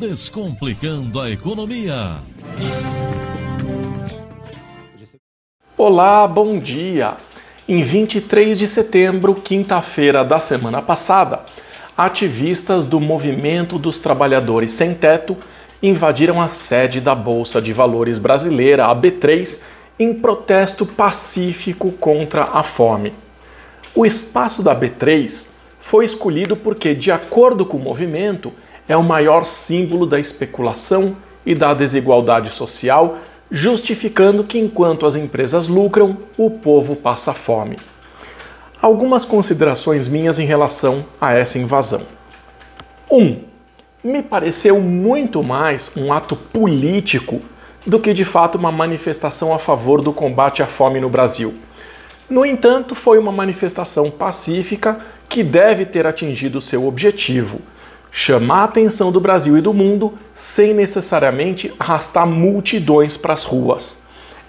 Descomplicando a Economia. Olá, bom dia! Em 23 de setembro, quinta-feira da semana passada, ativistas do Movimento dos Trabalhadores Sem Teto invadiram a sede da Bolsa de Valores brasileira, a B3, em protesto pacífico contra a fome. O espaço da B3 foi escolhido porque, de acordo com o movimento, é o maior símbolo da especulação e da desigualdade social, justificando que enquanto as empresas lucram, o povo passa fome. Algumas considerações minhas em relação a essa invasão. 1. Um, me pareceu muito mais um ato político do que de fato uma manifestação a favor do combate à fome no Brasil. No entanto, foi uma manifestação pacífica que deve ter atingido seu objetivo: chamar a atenção do Brasil e do mundo sem necessariamente arrastar multidões para as ruas.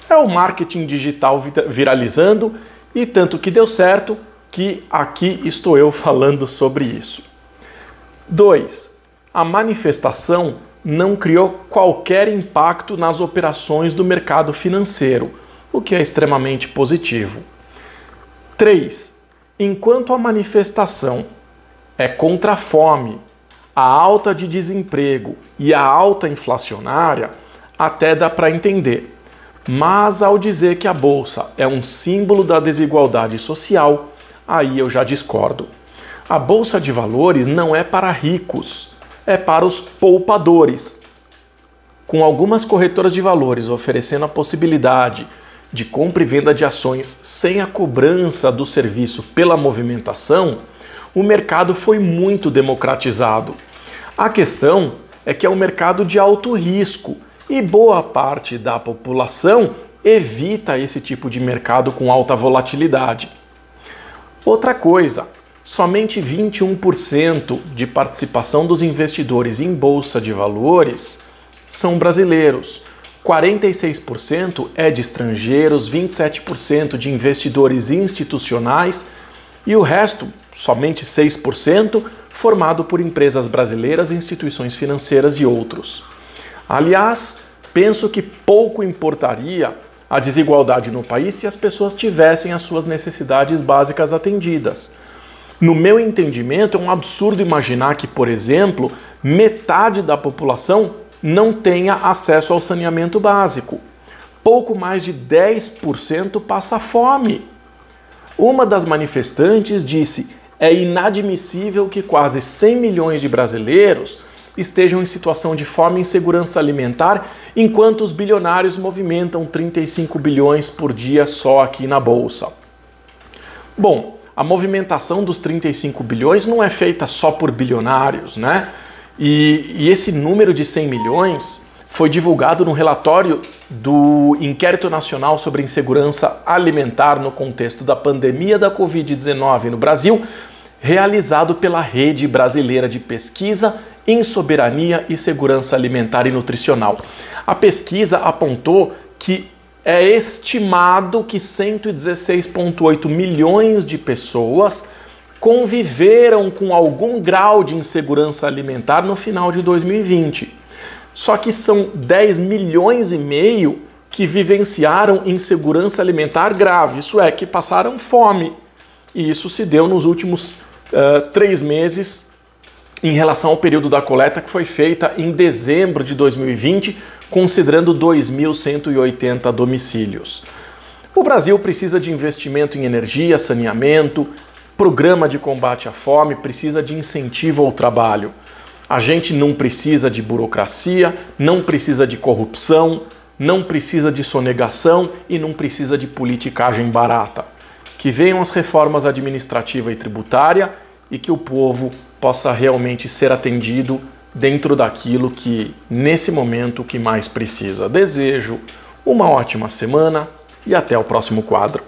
É o marketing digital viralizando e tanto que deu certo que aqui estou eu falando sobre isso. 2. A manifestação não criou qualquer impacto nas operações do mercado financeiro, o que é extremamente positivo. 3. Enquanto a manifestação é contra a fome, a alta de desemprego e a alta inflacionária, até dá para entender. Mas ao dizer que a bolsa é um símbolo da desigualdade social, aí eu já discordo. A bolsa de valores não é para ricos, é para os poupadores. Com algumas corretoras de valores oferecendo a possibilidade de compra e venda de ações sem a cobrança do serviço pela movimentação, o mercado foi muito democratizado. A questão é que é um mercado de alto risco e boa parte da população evita esse tipo de mercado com alta volatilidade. Outra coisa, somente 21% de participação dos investidores em bolsa de valores são brasileiros. 46% é de estrangeiros, 27% de investidores institucionais e o resto, somente 6%, formado por empresas brasileiras, instituições financeiras e outros. Aliás, penso que pouco importaria a desigualdade no país se as pessoas tivessem as suas necessidades básicas atendidas. No meu entendimento, é um absurdo imaginar que, por exemplo, metade da população não tenha acesso ao saneamento básico. Pouco mais de 10% passa fome. Uma das manifestantes disse: é inadmissível que quase 100 milhões de brasileiros estejam em situação de fome e insegurança alimentar, enquanto os bilionários movimentam 35 bilhões por dia só aqui na bolsa. Bom, a movimentação dos 35 bilhões não é feita só por bilionários, né? E, e esse número de 100 milhões foi divulgado no relatório do Inquérito Nacional sobre Insegurança Alimentar no contexto da pandemia da Covid-19 no Brasil, realizado pela Rede Brasileira de Pesquisa em Soberania e Segurança Alimentar e Nutricional. A pesquisa apontou que é estimado que 116,8 milhões de pessoas conviveram com algum grau de insegurança alimentar no final de 2020. Só que são 10 milhões e meio que vivenciaram insegurança alimentar grave, isso é, que passaram fome. E isso se deu nos últimos uh, três meses em relação ao período da coleta que foi feita em dezembro de 2020, considerando 2.180 domicílios. O Brasil precisa de investimento em energia, saneamento, programa de combate à fome, precisa de incentivo ao trabalho. A gente não precisa de burocracia, não precisa de corrupção, não precisa de sonegação e não precisa de politicagem barata. Que venham as reformas administrativa e tributária e que o povo possa realmente ser atendido dentro daquilo que, nesse momento, que mais precisa. Desejo uma ótima semana e até o próximo quadro.